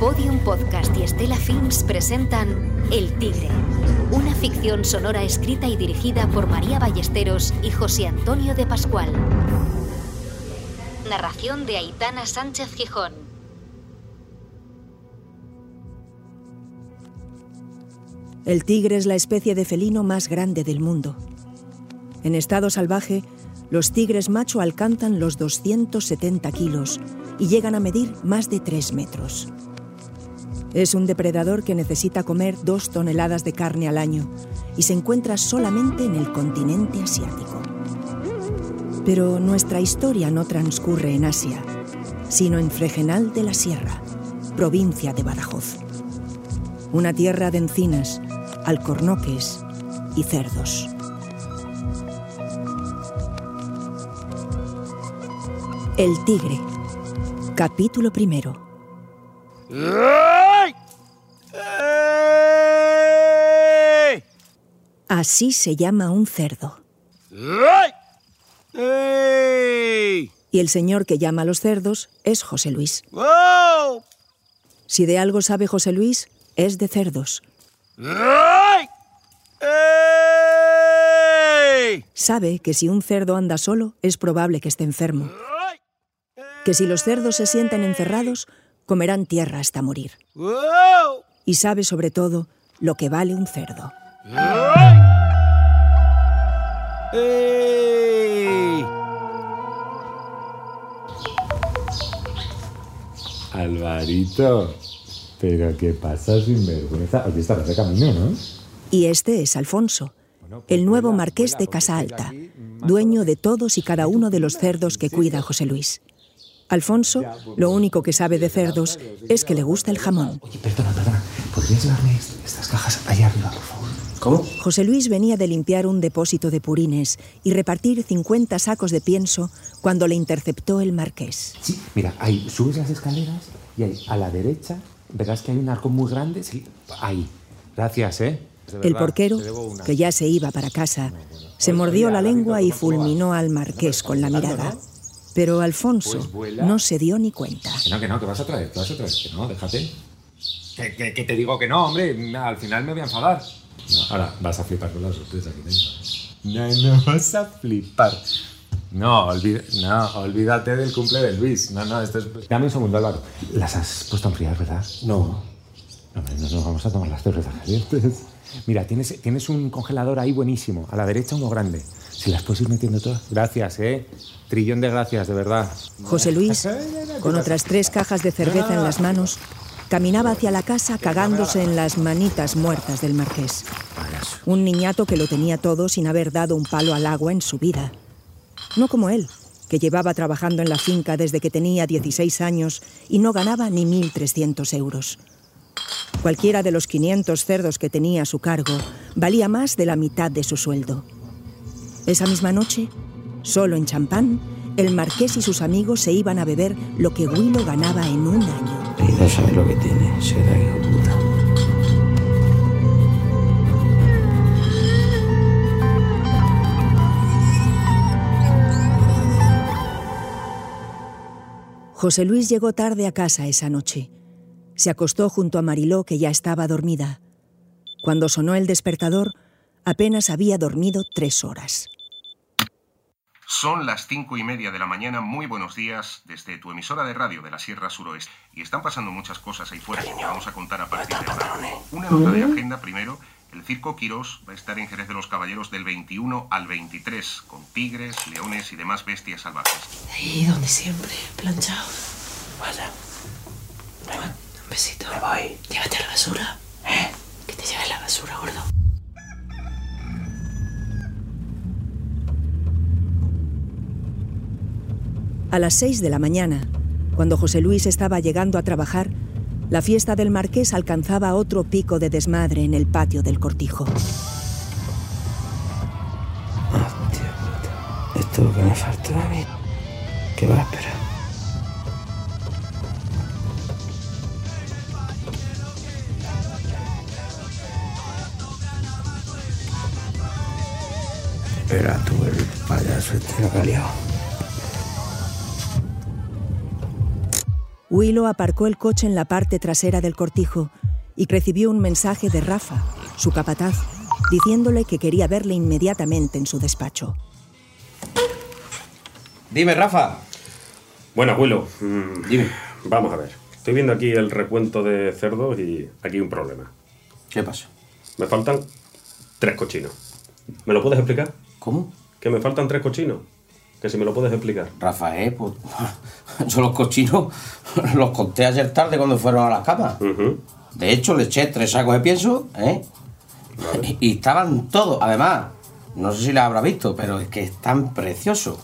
Podium Podcast y Estela Films presentan El Tigre, una ficción sonora escrita y dirigida por María Ballesteros y José Antonio de Pascual. Narración de Aitana Sánchez Gijón. El tigre es la especie de felino más grande del mundo. En estado salvaje, los tigres macho alcanzan los 270 kilos y llegan a medir más de 3 metros. Es un depredador que necesita comer dos toneladas de carne al año y se encuentra solamente en el continente asiático. Pero nuestra historia no transcurre en Asia, sino en Fregenal de la Sierra, provincia de Badajoz. Una tierra de encinas, alcornoques y cerdos. El tigre. Capítulo primero. Así se llama un cerdo. Y el señor que llama a los cerdos es José Luis. Si de algo sabe José Luis, es de cerdos. Sabe que si un cerdo anda solo, es probable que esté enfermo. Que si los cerdos se sienten encerrados, comerán tierra hasta morir. Y sabe sobre todo lo que vale un cerdo. Alvarito, pero ¿qué pasa sin vergüenza? Aquí estarás de camino, ¿no? Y este es Alfonso, el nuevo marqués de Casa Alta, dueño de todos y cada uno de los cerdos que cuida José Luis. Alfonso, lo único que sabe de cerdos es que le gusta el jamón. Oye, perdona, perdona. ¿Podrías llevarme estas cajas allá arriba, por favor? ¿Cómo? José Luis venía de limpiar un depósito de purines y repartir 50 sacos de pienso cuando le interceptó el marqués. Sí, mira, ahí subes las escaleras y ahí a la derecha verás que hay un arco muy grande. Sí, ahí. Gracias, ¿eh? El porquero, que ya se iba para casa, se mordió la lengua y fulminó al marqués con la mirada. Pero Alfonso no se dio ni cuenta. Que no, que no, que vas a traer, que vas a traer. Que no, déjate. Que, que- que te digo que no, hombre. Al final me voy a enfadar. No, ahora vas a flipar con la sorpresa que tengo. No, no vas a flipar. No, olvida- no, olvídate del cumple de Luis. No, no, esto es... Dame un segundo, Álvaro. Las has puesto a enfriar, ¿verdad? No. No, hombre, no nos vamos a tomar las cervezas calientes. Mira, tienes, tienes un congelador ahí buenísimo. A la derecha uno grande. Si las puedes ir metiendo todas. Gracias, ¿eh? Trillón de gracias, de verdad. José Luis, con otras tres cajas de cerveza en las manos, caminaba hacia la casa cagándose en las manitas muertas del marqués. Un niñato que lo tenía todo sin haber dado un palo al agua en su vida. No como él, que llevaba trabajando en la finca desde que tenía 16 años y no ganaba ni 1.300 euros. Cualquiera de los 500 cerdos que tenía a su cargo valía más de la mitad de su sueldo. Esa misma noche, solo en champán, el marqués y sus amigos se iban a beber lo que Willow ganaba en un año. No sabe lo que tiene, será hijo puta. José Luis llegó tarde a casa esa noche. Se acostó junto a Mariló, que ya estaba dormida. Cuando sonó el despertador, apenas había dormido tres horas. Son las cinco y media de la mañana. Muy buenos días desde tu emisora de radio de la Sierra Suroeste. Y están pasando muchas cosas ahí fuera que te vamos a contar a partir de ahora. Una nota de agenda primero. El Circo Quirós va a estar en Jerez de los Caballeros del 21 al 23, con tigres, leones y demás bestias salvajes. Ahí donde siempre, planchado. Vaya. Un besito. Me voy. Llévate la basura. ¿Eh? Que te lleves la basura, gordo. A las seis de la mañana, cuando José Luis estaba llegando a trabajar, la fiesta del marqués alcanzaba otro pico de desmadre en el patio del cortijo. Hostia puta. Esto es lo que me falta a mí. ¿Qué va a esperar? Era tú el payaso este lo que ha liado. Willow aparcó el coche en la parte trasera del cortijo y recibió un mensaje de Rafa, su capataz, diciéndole que quería verle inmediatamente en su despacho. Dime, Rafa. Bueno, Willow, mm, Dime. vamos a ver. Estoy viendo aquí el recuento de cerdos y aquí un problema. ¿Qué pasa? Me faltan tres cochinos. ¿Me lo puedes explicar? ¿Cómo? Que me faltan tres cochinos. Que si me lo puedes explicar. Rafael, pues, yo los cochinos los conté ayer tarde cuando fueron a las camas. De hecho, le eché tres sacos de pienso, ¿eh? Y estaban todos. Además, no sé si les habrá visto, pero es que están preciosos.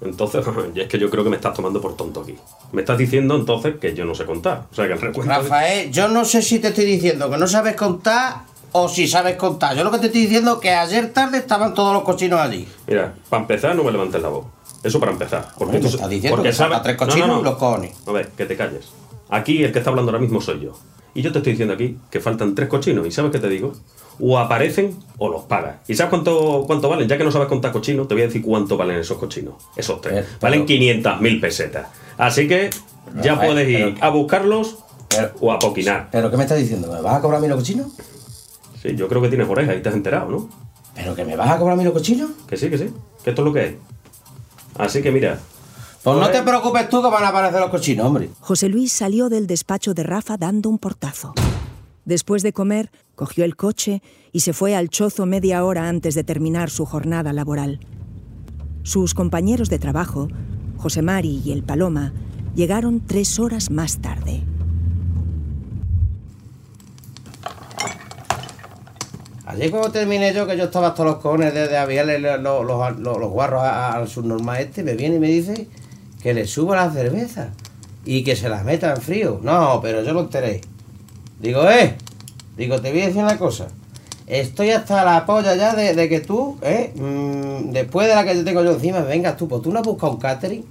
Entonces, y es que yo creo que me estás tomando por tonto aquí. Me estás diciendo entonces que yo no sé contar. O sea, que el recuento... Rafael, yo no sé si te estoy diciendo que no sabes contar o si sabes contar. Yo lo que te estoy diciendo es que ayer tarde estaban todos los cochinos allí. Mira, para empezar, no me levantes la voz. Eso para empezar. Porque tú- estás diciendo porque que faltan tres cochinos y los cojones. A ver, que te calles. Aquí el que está hablando ahora mismo soy yo. Y yo te estoy diciendo aquí que faltan tres cochinos. ¿Y sabes qué te digo? O aparecen o los pagas. ¿Y sabes cuánto, cuánto valen? Ya que no sabes contar cochinos, te voy a decir cuánto valen esos cochinos. Esos tres. Pero- valen 500.000 pesetas. Así que ya puedes ir pero- a buscarlos Pero- o a poquinar. ¿Pero qué me estás diciendo? ¿Me vas a cobrar a mí los cochinos? Sí, yo creo que tienes orejas y te has enterado, ¿no? ¿Pero que me vas a cobrar a mí los cochinos? Que sí, que sí. Que esto es lo que es. Así que mira, Pues no te preocupes tú que van a aparecer los cochinos, hombre. José Luis salió del despacho de Rafa dando un portazo. Después de comer, cogió el coche y se fue al chozo media hora antes de terminar su jornada laboral. Sus compañeros de trabajo, José Mari y el Paloma, llegaron tres horas más tarde. Ayer cuando terminé yo, que yo estaba hasta los cojones de, de aviarle los, los, los- guarros al subnormal este, me viene y me dice que le suba la cerveza y que se las meta en frío. No, pero yo lo enteré. Digo, eh, digo, te voy a decir una cosa. Estoy hasta la polla ya de, que tú, eh, mm, después de la que yo tengo yo encima, vengas tú, pues tú no has buscado un catering.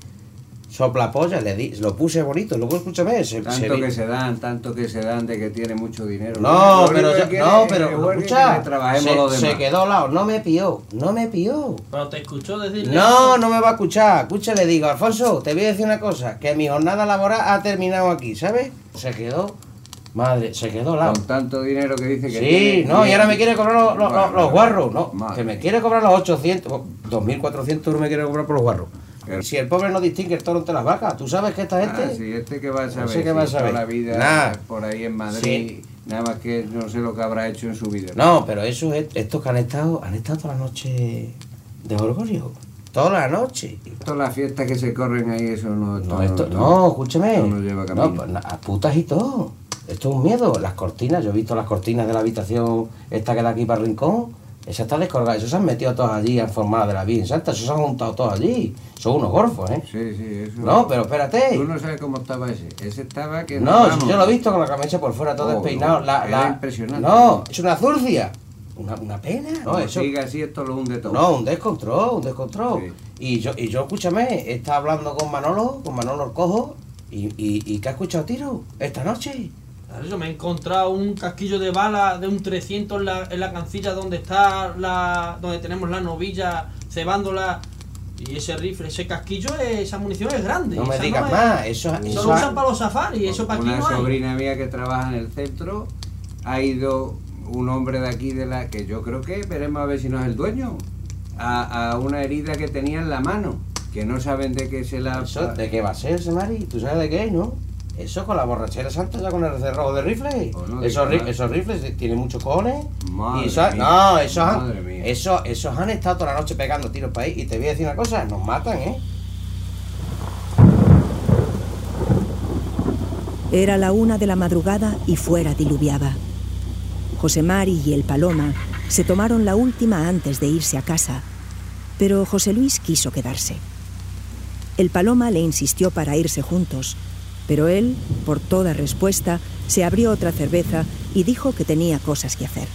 Sopla polla, le di, lo puse bonito, luego escúchame, se, Tanto que se dan, tanto que se dan de que tiene mucho dinero. No, Lo pero no, pero escucha, se, se quedó al lado, no me pilló, no me pilló. Pero te escuchó decirle. No, no me va a escuchar. Escucha, le digo, Alfonso, te voy a decir una cosa, que mi jornada laboral ha terminado aquí, ¿sabes? Se quedó, madre, se quedó al lado. Con tanto dinero que dice que Sí, tiene, no, y ahora me quiere cobrar los, los- los- Bueno, los guarros, no, madre. que me quiere cobrar los 800, 2400 euros me quiere cobrar por los guarros. Si el pobre no distingue el toro entre las vacas, ¿tú sabes que esta gente... Ah, sí, este que va a saber. sé si va a toda saber. la vida Nah. por ahí en Madrid, Sí. nada más que no sé lo que habrá hecho en su vida. No, pero eso es, estos que han estado, han estado toda la noche de orgullo. Toda la noche. Todas las fiestas que se corren ahí, eso no... No, esto, no, no lleva camino. No, pues, a putas y todo. Esto es un miedo. Las cortinas, yo he visto las cortinas de la habitación esta que da aquí para el rincón. Esa está descolgada. Esos se han metido todas allí en forma de la Virgen Santa. Esos se han juntado todos allí. Son unos gorfos, ¿eh? Sí, sí, eso... No, pero espérate. Tú no sabes cómo estaba ese. Ese estaba que... No, si yo lo he visto con la camisa por fuera, todo Oh, despeinado. no, la, impresionante. No, es una zurcia. Una, una pena. No, Como eso, siga así, esto lo hunde todo. No, un descontrol, un descontrol. Sí. Y yo, y yo, escúchame, está hablando con Manolo, con Manolo el Cojo, y, y, y ¿qué ha escuchado tiro esta noche? Claro, Yo me he encontrado un casquillo de bala de un 300 en la, en la cancilla donde está la. donde tenemos la novilla cebándola. Y ese rifle, ese casquillo, esa munición es grande. No me digas es- más, eso, Eso eso lo ha- usan para los safaris, eso para aquí Una no hay. sobrina mía que trabaja en el centro, ha ido un hombre de aquí, de la que yo creo que veremos a ver si no es el dueño, a, a una herida que tenía en la mano, que no saben de qué se la... eso, ¿De qué va a ser, Semari? ¿Tú sabes de qué, no? Eso con la borrachera santa ya con el cerrojo de rifle. Oh, no esos, ri- rifles tienen muchos cojones. Madre y eso- mía, no, esos han, esos han estado toda la noche pegando tiros para ahí. Y te voy a decir una cosa, nos matan, ¿eh? Era la una de la madrugada y fuera diluviaba. José Mari y el Paloma se tomaron la última antes de irse a casa, pero José Luis quiso quedarse. El Paloma le insistió para irse juntos, pero él, por toda respuesta, se abrió otra cerveza y dijo que tenía cosas que hacer.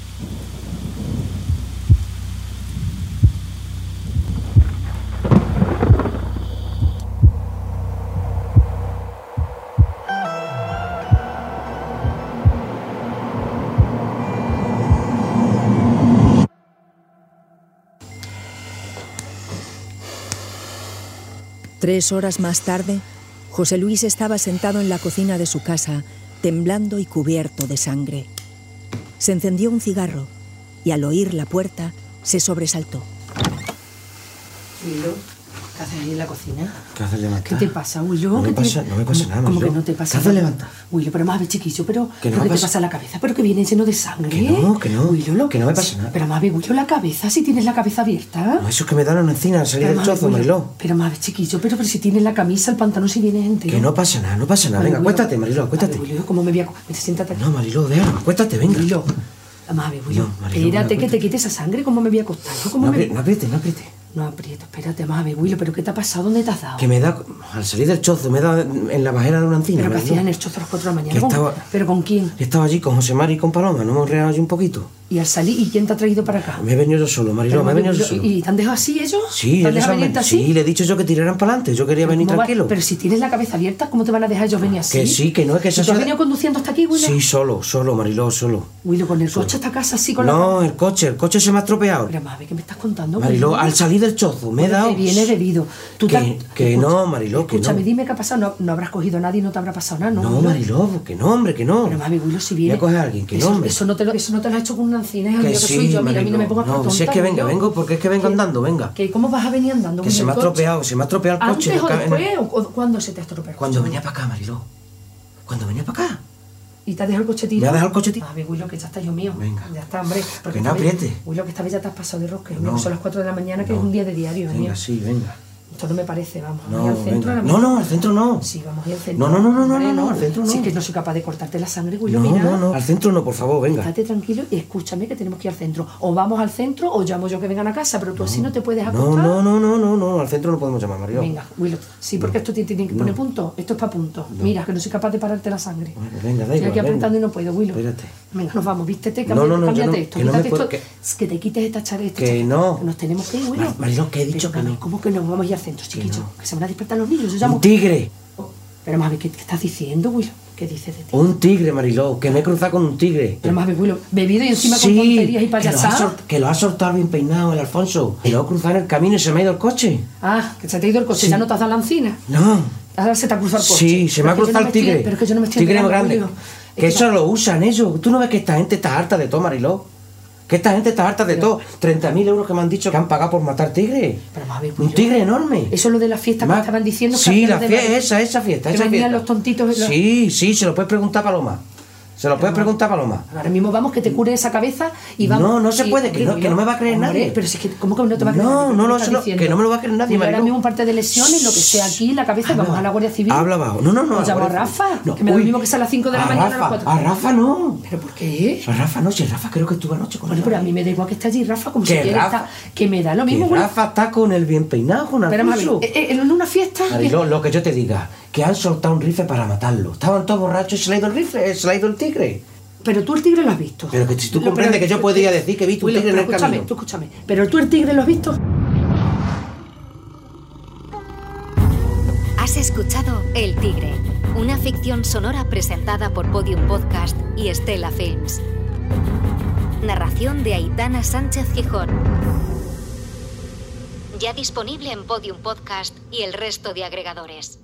Tres horas más tarde, José Luis estaba sentado en la cocina de su casa, temblando y cubierto de sangre. Se encendió un cigarro y al oír la puerta se sobresaltó. Willo, ¿qué haces ahí en la cocina? ¿Qué haces levantar? ¿Qué te pasa, Willo? No me ¿Qué te- pasa- no me pasa ¿Cómo- nada, ¿Cómo que Willo. no te pasa ¿Qué haces levantar? Willo, pero más, chiquillo, pero, Que no ¿pero me ¿qué te pasa- pasa la cabeza? Pero que viene lleno de sangre. Que no, que no, Willo, lo- que no me pasa nada. Pero más, Willo, la cabeza, si tienes la cabeza abierta. No, eso es que me dan una encina al salir del Willo, Mariló. Pero más, chiquillo, pero, pero si tienes la camisa, el pantalón, si vienes entero. Que no pasa nada, no pasa nada. Venga, Willo. acuéstate, Mariló, acuéstate. Willo, ¿cómo me voy a... Siéntate. No, Mariló, déjalo, acuéstate, venga. Willo, Amable, Willo, No, Mariló, espérate que te quite esa sangre, ¿cómo me voy a acostar? ¿Cómo No, me... no apriete, no apriete. No aprieto, espérate, Amable, Willo, ¿pero qué te ha pasado? ¿Dónde te has dado? Que me da, al salir del chozo, me da en la bajera de una encina. ¿Pero Mariló. hacías en el chozo a las 4 de la mañana? ¿Con- estaba- ¿Pero con quién? Estaba allí con José Mari y con Paloma, nos hemos reado allí un poquito. Y al salir, ¿y quién te ha traído para acá? Me he venido yo solo, Mariló, Pero, me he venido yo solo. ¿Y te han dejado así ellos? Sí, ¿Te han dejado venirte así? sí, le he dicho yo que tiraran para adelante, yo quería venir ¿Cómo va? tranquilo. Pero si tienes la cabeza abierta, ¿cómo te van a dejar ellos venir así? Que sí, que no, es que ¿Y esa ¿Tú has venido conduciendo hasta aquí, Willo? Sí, solo, solo, Mariló, solo. Willo, con el coche hasta casa así con No, la... el coche, el coche se me ha estropeado. Pero, Mabe, ¿qué me estás contando? Mariló, al salir del chozo, me he dado... te viene bebido. Tú te Que, has- que Escucha, no, Mariló, que Escúchame, no. dime qué ha pasado. No, no habrás cogido a nadie no te habrá pasado nada, ¿no? No? Mariló, que no, hombre, que no. Pero, mami, si Voy viene... a coger a alguien, que eso, no, hombre. Eso no, te lo, eso no te lo has hecho con Que yo que sí, soy yo. Mira, a mí no me por No, si es que venga, Willo. vengo porque es que vengo andando, venga. ¿Qué? ¿Cómo vas a venir andando? Que se me ha estropeado, se me ha estropeado el coche. ¿Antes o en después? ¿O cuándo se te ha estropeado Cuando venía para acá, Mariló. Cuando venía para acá. ¿Y te has dejado el coche tirado? Me ha dejado el coche tirado. Mami, Willo, que ya está yo mío. Venga. Ya está, hombre. porque Que no apriete. Willo, que esta vez ya te has pasado de rosca. No. que Son las 4 de la mañana, que No. es un día de diario, mío. Venga, sí, venga. Esto no me parece, vamos. No, al centro venga. No, no, al centro no. Sí, vamos al centro. No, no, no, no, no, no, no, al centro no. Sí, que no soy capaz de cortarte la sangre, Willo, No, mira. no, no. Al centro no, por favor, venga. Estate tranquilo y escúchame que tenemos que ir al centro. O vamos al centro o llamo yo que vengan a casa, pero tú así no te puedes acostar. No, no, no, no, no, no. Al centro no podemos llamar, Mariló. Venga, Willow, sí, porque esto te tiene que poner punto. Esto es para punto. Mira, que no soy capaz de pararte la sangre. Bueno, venga, da Estoy aquí venga. apretando y no puedo, Willow. Espérate. Venga, nos vamos, vístete, No, cámbiate, no, no, cámbiate no- esto, no quítate esto. que- te quites esta chareta. Que no. Nos tenemos que ir, Willow. Mar- Mariló, que he dicho que no. ¿Cómo que no? Vamos a ir al centro, chiquillo. Que se van a despertar los niños. Yo llamo. Un tigre. Pero, mami, ¿qué, qué estás diciendo, Willow? ¿Qué dices de ti? Un tigre, Mariló. Que me he cruzado con un tigre. Pero, mami, Willow, bebido y encima con tonterías y payasadas. que lo ha soltado bien peinado el Alfonso. Que lo ha cruzado en el camino y se me ha ido el coche. Ah, que se te ha ido el coche, Sí. ya no te has dado la encina. No. Ahora se te ha cruzado el coche. Sí, se me ha no cruzado el estoy- tigre. Pero es que yo no me estoy Tigre grande. Es Que que eso lo usan ellos. Tú no ves que esta gente está harta de todo, Mariló. Que esta gente está harta de todo. 30.000 euros que me han dicho que han pagado por matar tigre. Pero, mami, Un tigre enorme. Eso es lo de la fiesta que Ma- estaban diciendo. que Sí, había la fiesta, esa, esa fiesta, que esa venían fiesta. los tontitos. los- Sí, sí, se lo puedes preguntar a Paloma. Se lo puedes preguntar Paloma. Ahora mismo vamos, que te cure esa cabeza y vamos. No, no se puede, que no- que no me va a creer Hombre, nadie. Pero si es que, ¿cómo que no te va a creer No, nadie? ¿Qué no, no, no, que no me lo va a creer nadie, Dile ahora mismo un parte de lesiones, lo que sea aquí, la cabeza, vamos a la Guardia Civil. Habla bajo. No, no, no. La llamo a Rafa, Civil. que me da lo mismo que sea a las 5 de la a mañana a las Rafa, 4. A Rafa no. ¿Pero por qué? A Rafa no, si Rafa creo que estuvo anoche con Bueno, pero a mí me da igual que esté allí Rafa, como si Que quiera estar- Que me da lo mismo. Rafa está con el bien peinado, con Pero, eh, eh, en una fiesta. Lo que yo te diga, que han soltado un rifle para matarlo. Estaban todos borrachos y se le ha ido el rifle, se le ha ido el tigre. Pero tú el tigre lo has visto. Pero que si tú comprendes pero- que yo podría decir que he visto un tigre en pero el escúchame, camino. tú escúchame. Pero tú el tigre lo has visto. Has escuchado El Tigre, una ficción sonora presentada por Podium Podcast y Estela Films. Narración de Aitana Sánchez Gijón. Ya disponible en Podium Podcast y el resto de agregadores.